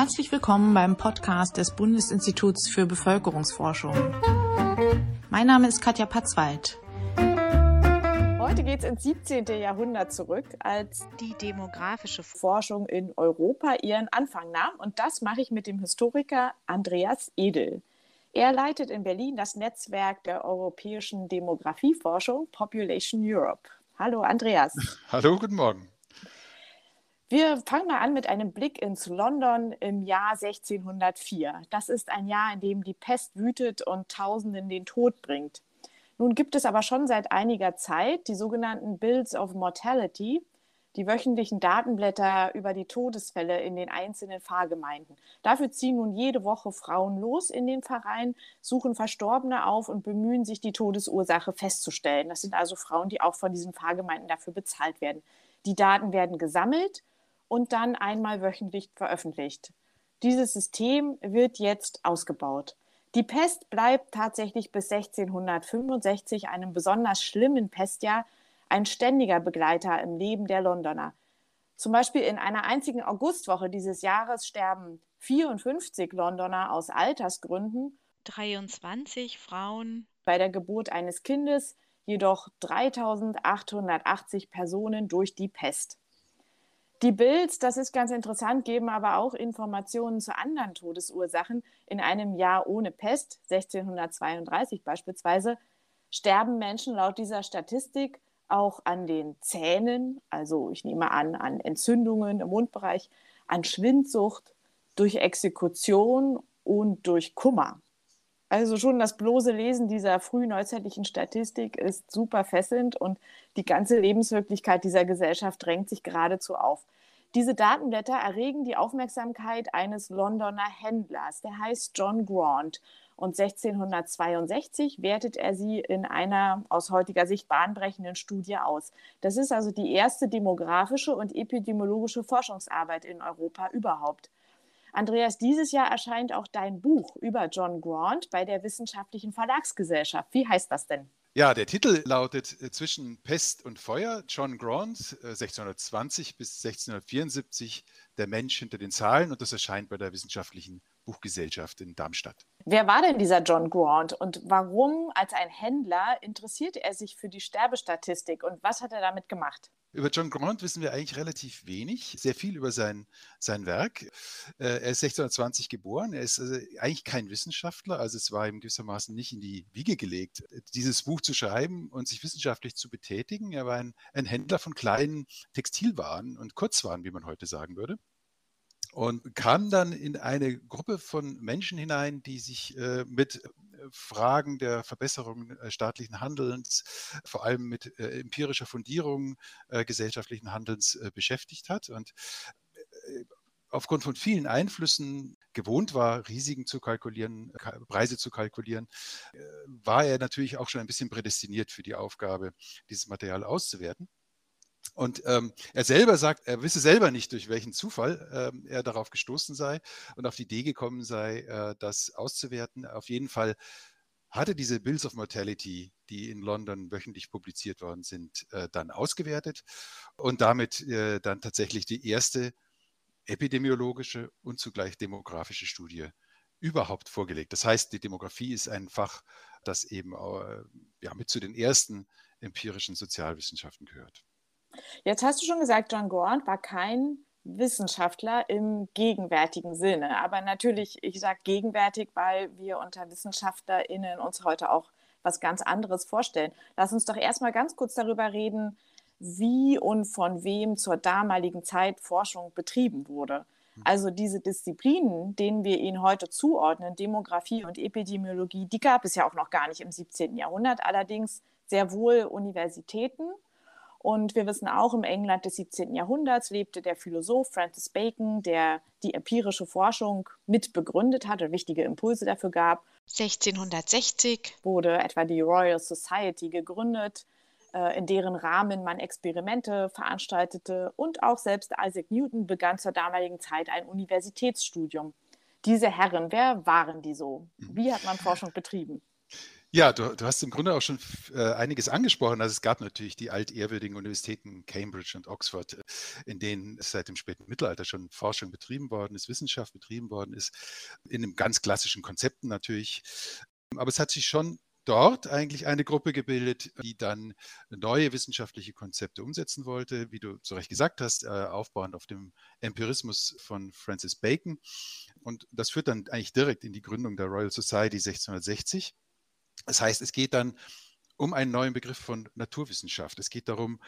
Herzlich willkommen beim Podcast des Bundesinstituts für Bevölkerungsforschung. Mein Name ist Katja Patzwald. Heute geht es ins 17. Jahrhundert zurück, als die demografische Forschung in Europa ihren Anfang nahm. Und das mache ich mit dem Historiker Andreas Edel. Er leitet in Berlin das Netzwerk der europäischen Demografieforschung Population Europe. Hallo Andreas. Hallo, guten Morgen. Wir fangen mal an mit einem Blick ins London im Jahr 1604. Das ist ein Jahr, in dem die Pest wütet und Tausenden den Tod bringt. Nun gibt es aber schon seit einiger Zeit die sogenannten Bills of Mortality, die wöchentlichen Datenblätter über die Todesfälle in den einzelnen Pfarrgemeinden. Dafür ziehen nun jede Woche Frauen los in den Verein, suchen Verstorbene auf und bemühen sich, die Todesursache festzustellen. Das sind also Frauen, die auch von diesen Pfarrgemeinden dafür bezahlt werden. Die Daten werden gesammelt und dann einmal wöchentlich veröffentlicht. Dieses System wird jetzt ausgebaut. Die Pest bleibt tatsächlich bis 1665, einem besonders schlimmen Pestjahr, ein ständiger Begleiter im Leben der Londoner. Zum Beispiel in einer einzigen Augustwoche dieses Jahres sterben 54 Londoner aus Altersgründen, 23 Frauen bei der Geburt eines Kindes, jedoch 3880 Personen durch die Pest. Die Bilds, das ist ganz interessant, geben aber auch Informationen zu anderen Todesursachen. In einem Jahr ohne Pest, 1632 beispielsweise, sterben Menschen laut dieser Statistik auch an den Zähnen, also ich nehme an, an Entzündungen im Mundbereich, an Schwindsucht, durch Exekution und durch Kummer. Also schon das bloße Lesen dieser frühneuzeitlichen Statistik ist super fesselnd und die ganze Lebenswirklichkeit dieser Gesellschaft drängt sich geradezu auf. Diese Datenblätter erregen die Aufmerksamkeit eines Londoner Händlers, der heißt John Grant. Und 1662 wertet er sie in einer aus heutiger Sicht bahnbrechenden Studie aus. Das ist also die erste demografische und epidemiologische Forschungsarbeit in Europa überhaupt. Andreas, dieses Jahr erscheint auch dein Buch über John Grant bei der Wissenschaftlichen Verlagsgesellschaft. Wie heißt das denn? Ja, der Titel lautet äh, Zwischen Pest und Feuer, John Grant, 1620 äh, bis 1674, der Mensch hinter den Zahlen und das erscheint bei der Wissenschaftlichen Buchgesellschaft in Darmstadt. Wer war denn dieser John Grant und warum als ein Händler interessierte er sich für die Sterbestatistik und was hat er damit gemacht? Über John Grant wissen wir eigentlich relativ wenig, sehr viel über sein, sein Werk. Äh, er ist 1620 geboren, er ist also eigentlich kein Wissenschaftler, also es war ihm gewissermaßen nicht in die Wiege gelegt, dieses Buch zu schreiben und sich wissenschaftlich zu betätigen. Er war ein, ein Händler von kleinen Textilwaren und Kurzwaren, wie man heute sagen würde und kam dann in eine Gruppe von Menschen hinein, die sich äh, mit Fragen der Verbesserung äh, staatlichen Handelns, vor allem mit äh, empirischer Fundierung äh, gesellschaftlichen Handelns beschäftigt hat und aufgrund von vielen Einflüssen gewohnt war, Risiken zu kalkulieren, Preise zu kalkulieren, war er natürlich auch schon ein bisschen prädestiniert für die Aufgabe, dieses Material auszuwerten. Und ähm, er selber sagt, er wisse selber nicht, durch welchen Zufall ähm, er darauf gestoßen sei und auf die Idee gekommen sei, äh, das auszuwerten. Auf jeden Fall hatte diese Bills of Mortality, die in London wöchentlich publiziert worden sind, äh, dann ausgewertet und damit äh, dann tatsächlich die erste epidemiologische und zugleich demografische Studie überhaupt vorgelegt. Das heißt, die Demografie ist ein Fach, das eben äh, ja, mit zu den ersten empirischen Sozialwissenschaften gehört. Jetzt hast du schon gesagt, John Grant war kein Wissenschaftler im gegenwärtigen Sinne. Aber natürlich, ich sage gegenwärtig, weil wir unter WissenschaftlerInnen uns heute auch was ganz anderes vorstellen. Lass uns doch erstmal ganz kurz darüber reden, wie und von wem zur damaligen Zeit Forschung betrieben wurde. Hm. Also diese Disziplinen, denen wir ihnen heute zuordnen, Demografie und Epidemiologie, die gab es ja auch noch gar nicht im 17. Jahrhundert, allerdings sehr wohl Universitäten und wir wissen auch, im England des 17. Jahrhunderts lebte der Philosoph Francis Bacon, der die empirische Forschung mit begründet hat und wichtige Impulse dafür gab. 1660 wurde etwa die Royal Society gegründet, äh, in deren Rahmen man Experimente veranstaltete. Und auch selbst Isaac Newton begann zur damaligen Zeit ein Universitätsstudium. Diese Herren, wer waren die so? Wie hat man Forschung betrieben? Ja, du, du, hast im Grunde auch schon äh, einiges angesprochen. Also es gab natürlich die altehrwürdigen Universitäten Cambridge und Oxford, äh, in denen seit dem späten Mittelalter schon Forschung betrieben worden ist, Wissenschaft betrieben worden ist, in einem ganz klassischen Konzepten natürlich. Aber es hat sich schon dort eigentlich eine Gruppe gebildet, die dann neue wissenschaftliche Konzepte umsetzen wollte, wie du zu Recht gesagt hast, äh, aufbauend auf dem Empirismus von Francis Bacon. Und das führt dann eigentlich direkt in die Gründung der Royal Society 1660. Das heißt, es geht dann um einen neuen Begriff von Naturwissenschaft. Es geht darum,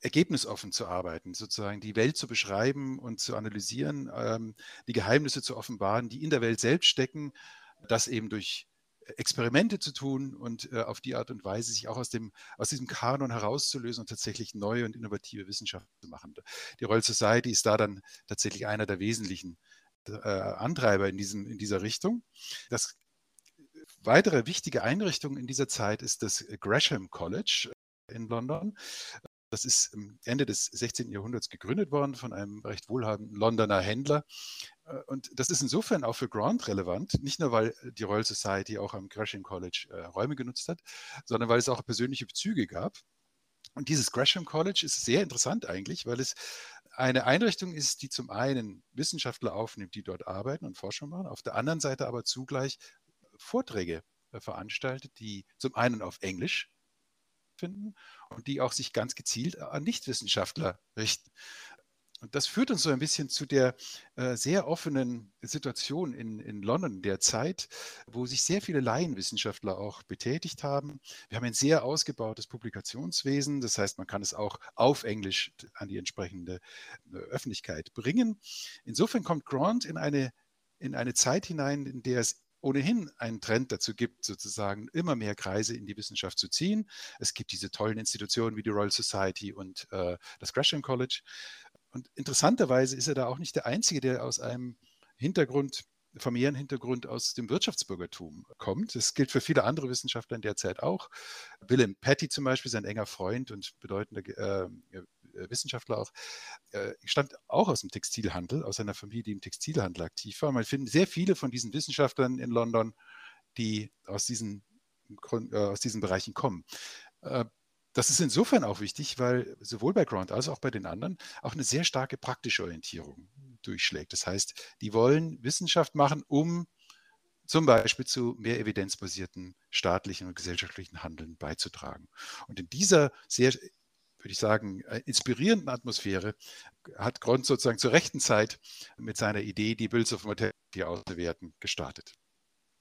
ergebnisoffen zu arbeiten, sozusagen die Welt zu beschreiben und zu analysieren, ähm, die Geheimnisse zu offenbaren, die in der Welt selbst stecken, das eben durch Experimente zu tun und äh, auf die Art und Weise sich auch aus, dem, aus diesem Kanon herauszulösen und tatsächlich neue und innovative Wissenschaft zu machen. Die Royal Society ist da dann tatsächlich einer der wesentlichen äh, Antreiber in, diesem, in dieser Richtung. Das weitere wichtige Einrichtung in dieser Zeit ist das Gresham College in London. Das ist Ende des 16. Jahrhunderts gegründet worden von einem recht wohlhabenden Londoner Händler. Äh, und das ist insofern auch für Grant relevant, nicht nur weil die Royal Society auch am Gresham College äh, Räume genutzt hat, sondern weil es auch persönliche Bezüge gab. Und dieses Gresham College ist sehr interessant eigentlich, weil es eine Einrichtung ist, die zum einen Wissenschaftler aufnimmt, die dort arbeiten und Forschung machen, auf der anderen Seite aber zugleich Vorträge äh, veranstaltet, die zum einen auf Englisch finden und die auch sich ganz gezielt an Nichtwissenschaftler richten. Und das führt uns so ein bisschen zu der äh, sehr offenen Situation in, in London der Zeit, wo sich sehr viele Laienwissenschaftler auch betätigt haben. Wir haben ein sehr ausgebautes Publikationswesen, das heißt, man kann es auch auf Englisch an die entsprechende äh, Öffentlichkeit bringen. Insofern kommt Grant in eine, in eine Zeit hinein, in der es ohnehin einen Trend dazu gibt, sozusagen immer mehr Kreise in die Wissenschaft zu ziehen. Es gibt diese tollen Institutionen wie die Royal Society und äh, das Gresham College. Und interessanterweise ist er da auch nicht der Einzige, der aus einem Hintergrund, familiären Hintergrund aus dem Wirtschaftsbürgertum kommt. Das gilt für viele andere Wissenschaftler in der Zeit auch. Willem Petty zum Beispiel, sein enger Freund und bedeutender äh, äh, Wissenschaftler auch, äh, stammt auch aus dem Textilhandel, aus einer Familie, die im Textilhandel aktiv war. Man findet sehr viele von diesen Wissenschaftlern in London, die aus diesen, äh, aus diesen Bereichen kommen. Das ist insofern auch wichtig, weil sowohl bei Grant als auch bei den anderen auch eine sehr starke praktische Orientierung durchschlägt. Das heißt, die wollen Wissenschaft machen, um zum Beispiel zu mehr evidenzbasierten staatlichen und gesellschaftlichen Handeln beizutragen. Und in dieser sehr würde ich sagen, äh, inspirierenden Atmosphäre hat Grund sozusagen zur rechten Zeit mit seiner Idee, die Bills of Mortality auszuwerten, gestartet.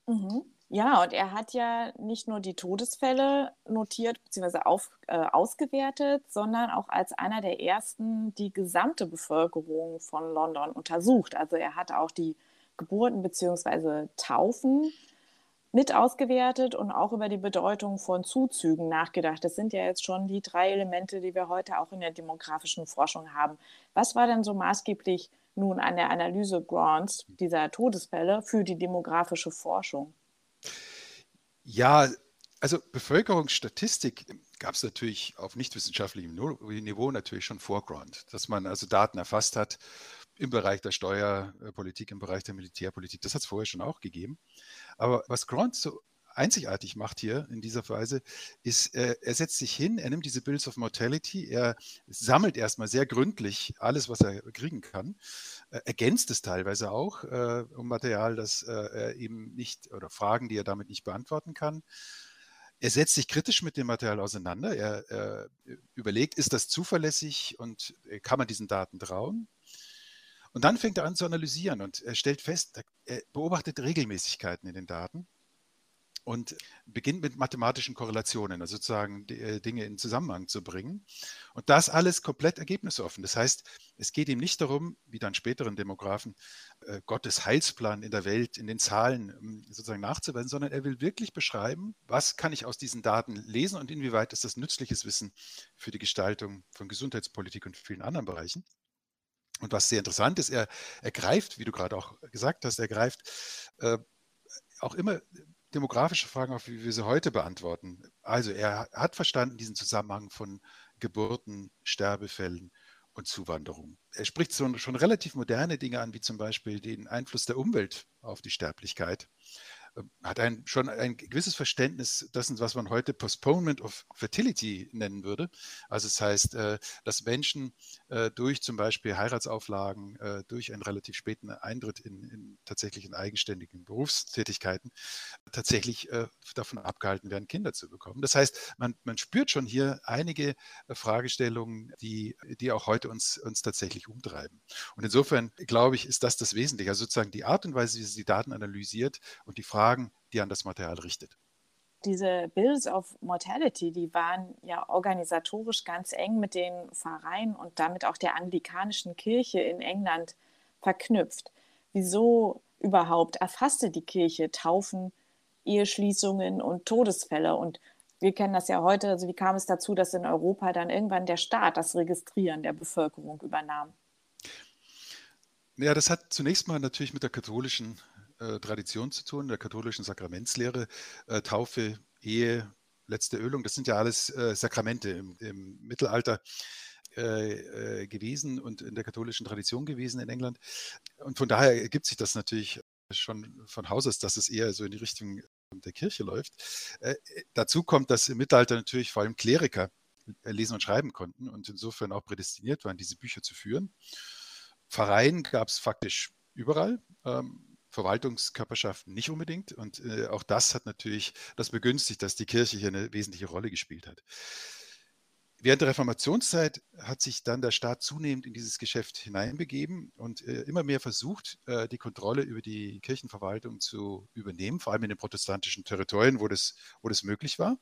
Mhm. Ja, und er hat ja nicht nur die Todesfälle notiert bzw. äh, ausgewertet, sondern auch als einer der ersten die gesamte Bevölkerung von London untersucht. Also er hat auch die Geburten bzw. Taufen mit ausgewertet und auch über die Bedeutung von Zuzügen nachgedacht. Das sind ja jetzt schon die drei Elemente, die wir heute auch in der demografischen Forschung haben. Was war denn so maßgeblich nun an der Analyse Grants dieser Todesfälle für die demografische Forschung? Ja, also Bevölkerungsstatistik gab es natürlich auf nichtwissenschaftlichem Niveau natürlich schon vor Grant, dass man also Daten erfasst hat im Bereich der Steuerpolitik, im Bereich der Militärpolitik. Das hat es vorher schon auch gegeben. Aber was Grant so einzigartig macht hier in dieser Weise, ist, äh, er setzt sich hin, er nimmt diese Bills of Mortality, er sammelt erstmal sehr gründlich alles, was er kriegen kann, äh, ergänzt es teilweise auch äh, um Material, das äh, er eben nicht oder Fragen, die er damit nicht beantworten kann. Er setzt sich kritisch mit dem Material auseinander. Er, er überlegt, ist das zuverlässig und äh, kann man diesen Daten trauen? Und dann fängt er an zu analysieren und er stellt fest, er beobachtet Regelmäßigkeiten in den Daten und beginnt mit mathematischen Korrelationen, also sozusagen äh, Dinge in Zusammenhang zu bringen. Und das alles komplett ergebnisoffen. Das heißt, es geht ihm nicht darum, wie dann späteren Demografen, äh, Gottes Heilsplan in der Welt in den Zahlen ähm, sozusagen nachzuweisen, sondern er will wirklich beschreiben, was kann ich aus diesen Daten lesen und inwieweit ist das nützliches Wissen für die Gestaltung von Gesundheitspolitik und vielen anderen Bereichen. Und was sehr interessant ist, er, er greift, wie du gerade auch gesagt hast, er greift äh, auch immer demografische Fragen auf, wie wir sie heute beantworten. Also er hat verstanden diesen Zusammenhang von Geburten, Sterbefällen und Zuwanderung. Er spricht so, schon relativ moderne Dinge an, wie zum Beispiel den Einfluss der Umwelt auf die Sterblichkeit. Hat ein, schon ein gewisses Verständnis dessen, was man heute Postponement of Fertility nennen würde. Also das heißt, äh, dass Menschen äh, durch zum Beispiel Heiratsauflagen, äh, durch einen relativ späten Eintritt in, in tatsächlich in eigenständigen Berufstätigkeiten tatsächlich davon abgehalten werden, Kinder zu bekommen. Das heißt, man, man spürt schon hier einige Fragestellungen, die, die auch heute uns, uns tatsächlich umtreiben. Und insofern glaube ich, ist das das Wesentliche. Also sozusagen die Art und Weise, wie sie die Daten analysiert und die Fragen, die an das Material richtet. Diese Bills of Mortality, die waren ja organisatorisch ganz eng mit den Pfarreien und damit auch der anglikanischen Kirche in England verknüpft. Wieso überhaupt erfasste die Kirche Taufen, Eheschließungen und Todesfälle? Und wir kennen das ja heute, also wie kam es dazu, dass in Europa dann irgendwann der Staat das Registrieren der Bevölkerung übernahm? Ja, das hat zunächst mal natürlich mit der katholischen äh, Tradition zu tun, der katholischen Sakramentslehre, äh, Taufe, Ehe, letzte Ölung, das sind ja alles äh, Sakramente im, im Mittelalter äh, äh, gewesen und in der katholischen Tradition gewesen in England. Und von daher ergibt sich das natürlich schon von Haus aus, dass es eher so in die Richtung der Kirche läuft. Dazu kommt, dass im Mittelalter natürlich vor allem Kleriker lesen und schreiben konnten und insofern auch prädestiniert waren, diese Bücher zu führen. Pfarreien gab es faktisch überall. Ähm, Verwaltungskörperschaften nicht unbedingt. Und äh, auch das hat natürlich das begünstigt, dass die Kirche hier eine wesentliche Rolle gespielt hat. Während der Reformationszeit hat sich dann der Staat zunehmend in dieses Geschäft hineinbegeben und äh, immer mehr versucht, äh, die Kontrolle über die Kirchenverwaltung zu übernehmen, vor allem in den protestantischen Territorien, wo das, wo das möglich war.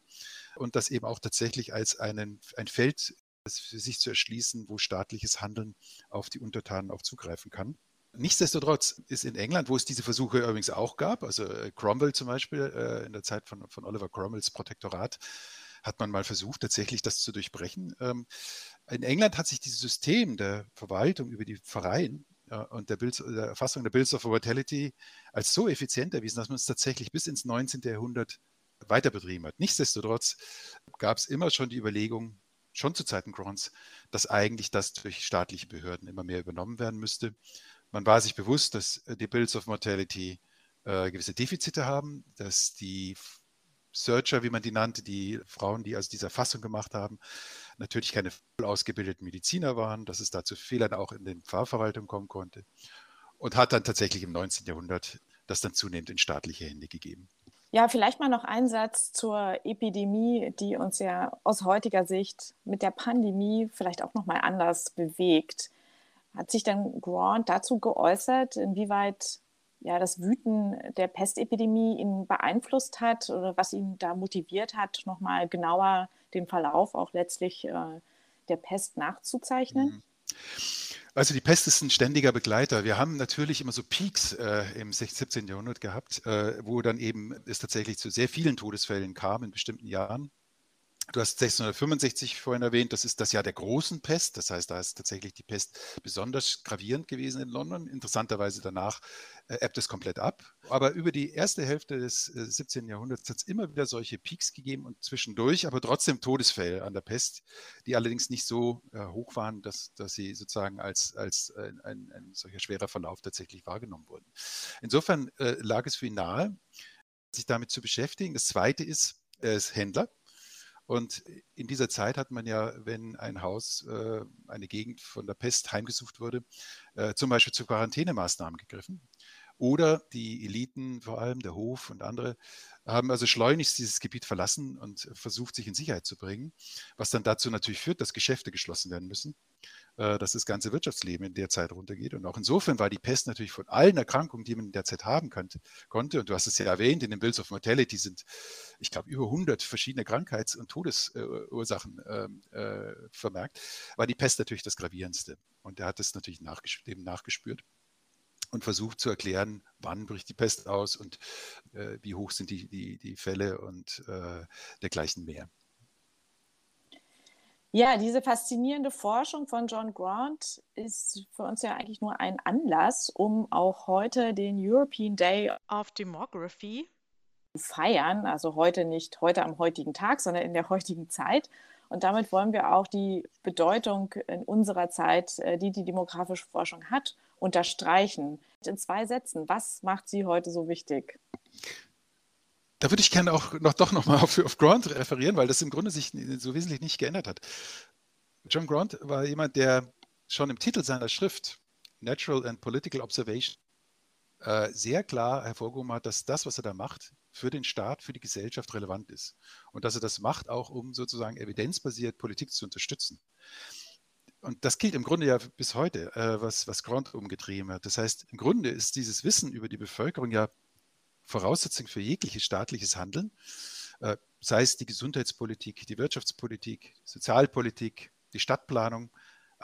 Und das eben auch tatsächlich als einen, ein Feld für sich zu erschließen, wo staatliches Handeln auf die Untertanen auch zugreifen kann. Nichtsdestotrotz ist in England, wo es diese Versuche übrigens auch gab, also äh, Cromwell zum Beispiel, äh, in der Zeit von, von Oliver Cromwells Protektorat, hat man mal versucht, tatsächlich das zu durchbrechen. Ähm, in England hat sich dieses System der Verwaltung über die Pfarreien äh, und der, Bild, der Erfassung der Bills of Mortality als so effizient erwiesen, dass man es tatsächlich bis ins 19. Jahrhundert weiter betrieben hat. Nichtsdestotrotz gab es immer schon die Überlegung, schon zu Zeiten Grants, dass eigentlich das durch staatliche Behörden immer mehr übernommen werden müsste. Man war sich bewusst, dass äh, die Bills of Mortality äh, gewisse Defizite haben, dass die Searcher, wie man die nannte, die Frauen, die also diese Erfassung gemacht haben, natürlich keine voll ausgebildeten Mediziner waren, dass es da zu Fehlern auch in den Pfarrverwaltungen kommen konnte und hat dann tatsächlich im 19. Jahrhundert das dann zunehmend in staatliche Hände gegeben. Ja, vielleicht mal noch ein Satz zur Epidemie, die uns ja aus heutiger Sicht mit der Pandemie vielleicht auch noch mal anders bewegt. Hat sich dann Grant dazu geäußert, inwieweit ja, das Wüten der Pestepidemie ihn beeinflusst hat oder was ihn da motiviert hat, nochmal genauer den Verlauf auch letztlich äh, der Pest nachzuzeichnen? Mhm. Also die Pest ist ein ständiger Begleiter. Wir haben natürlich immer so Peaks äh, im 16, 17. Jahrhundert gehabt, äh, wo dann eben es tatsächlich zu sehr vielen Todesfällen kam in bestimmten Jahren. Du hast 1665 vorhin erwähnt, das ist das Jahr der großen Pest. Das heißt, da ist tatsächlich die Pest besonders gravierend gewesen in London. Interessanterweise danach äh, ebbt es komplett ab. Aber über die erste Hälfte des äh, 17. Jahrhunderts hat es immer wieder solche Peaks gegeben und zwischendurch aber trotzdem Todesfälle an der Pest, die allerdings nicht so äh, hoch waren, dass, dass sie sozusagen als, als äh, ein, ein, solcher schwerer Verlauf tatsächlich wahrgenommen wurden. Insofern äh, lag es für ihn nahe, sich damit zu beschäftigen. Das Zweite ist, er ist Händler und in dieser Zeit hat man ja, wenn ein Haus, äh, eine Gegend von der Pest heimgesucht wurde, äh, zum Beispiel zu Quarantänemaßnahmen gegriffen. Oder die Eliten, vor allem der Hof und andere, haben also schleunigst dieses Gebiet verlassen und versucht, sich in Sicherheit zu bringen, was dann dazu natürlich führt, dass Geschäfte geschlossen werden müssen, äh, dass das ganze Wirtschaftsleben in der Zeit runtergeht. Und auch insofern war die Pest natürlich von allen Erkrankungen, die man in der Zeit haben konnte, und du hast es ja erwähnt, in den Bills of Mortality sind, ich glaube, über 100 verschiedene Krankheits- und Todesursachen ähm, äh, vermerkt, war die Pest natürlich das gravierendste. Und er hat es natürlich nachgespürt, dem nachgespürt und versucht zu erklären, wann bricht die Pest aus und äh, wie hoch sind die, die, die Fälle und äh, dergleichen mehr. Ja, diese faszinierende Forschung von John Grant ist für uns ja eigentlich nur ein Anlass, um auch heute den European Day of Demography zu feiern. Also heute nicht heute am heutigen Tag, sondern in der heutigen Zeit. Und damit wollen wir auch die Bedeutung in unserer Zeit, äh, die die demografische Forschung hat, unterstreichen. In zwei Sätzen, was macht sie heute so wichtig? da würde ich gerne auch noch doch nochmal auf, auf Grant referieren, weil das im Grunde sich so wesentlich nicht geändert hat. John Grant war jemand, der schon im Titel seiner Schrift Natural and Political Observation äh, sehr klar hervorgehoben hat, dass das, was er da macht, für den Staat, für die Gesellschaft relevant ist. Und dass er das macht, auch um sozusagen evidenzbasiert Politik zu unterstützen. Und das gilt im Grunde ja bis heute, äh, was, was Grant umgetrieben hat. Das heißt, im Grunde ist dieses Wissen über die Bevölkerung ja Voraussetzung für jegliches staatliches Handeln, äh, sei es die Gesundheitspolitik, die Wirtschaftspolitik, Sozialpolitik, die Stadtplanung.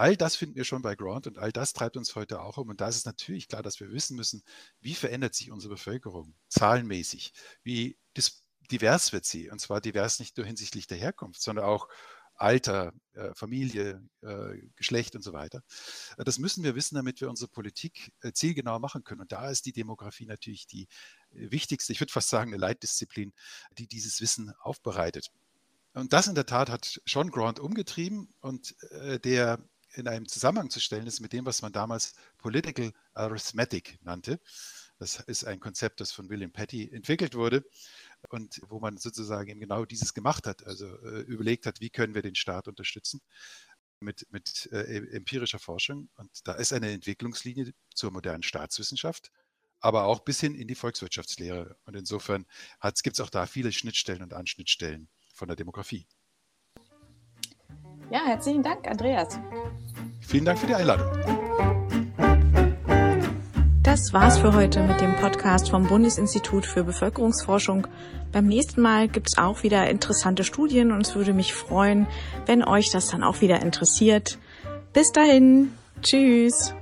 All das finden wir schon bei Grant und all das treibt uns heute auch um. Und da ist es natürlich klar, dass wir wissen müssen, wie verändert sich unsere Bevölkerung zahlenmäßig, wie divers wird sie. Und zwar divers nicht nur hinsichtlich der Herkunft, sondern auch Alter, äh, Familie, äh, Geschlecht und so weiter. Äh, das müssen wir wissen, damit wir unsere Politik zielgenau machen können. Und da ist die Demografie natürlich die wichtigste, ich würde fast sagen, eine Leitdisziplin, die dieses Wissen aufbereitet. Und das in der Tat hat Sean Grant umgetrieben und der in einem Zusammenhang zu stellen ist mit dem, was man damals Political Arithmetic nannte. Das ist ein Konzept, das von William Petty entwickelt wurde und wo man sozusagen eben genau dieses gemacht hat, also äh, überlegt hat, wie können wir den Staat unterstützen mit, mit äh, empirischer Forschung. Und da ist eine Entwicklungslinie zur modernen Staatswissenschaft, aber auch bis hin in die Volkswirtschaftslehre. Und insofern gibt es auch da viele Schnittstellen und Anschnittstellen von der Demografie. Ja, herzlichen Dank, Andreas. Vielen Dank für die Einladung. Das war's für heute mit dem Podcast vom Bundesinstitut für Bevölkerungsforschung. Beim nächsten Mal gibt's auch wieder interessante Studien und es würde mich freuen, wenn euch das dann auch wieder interessiert. Bis dahin. Tschüss.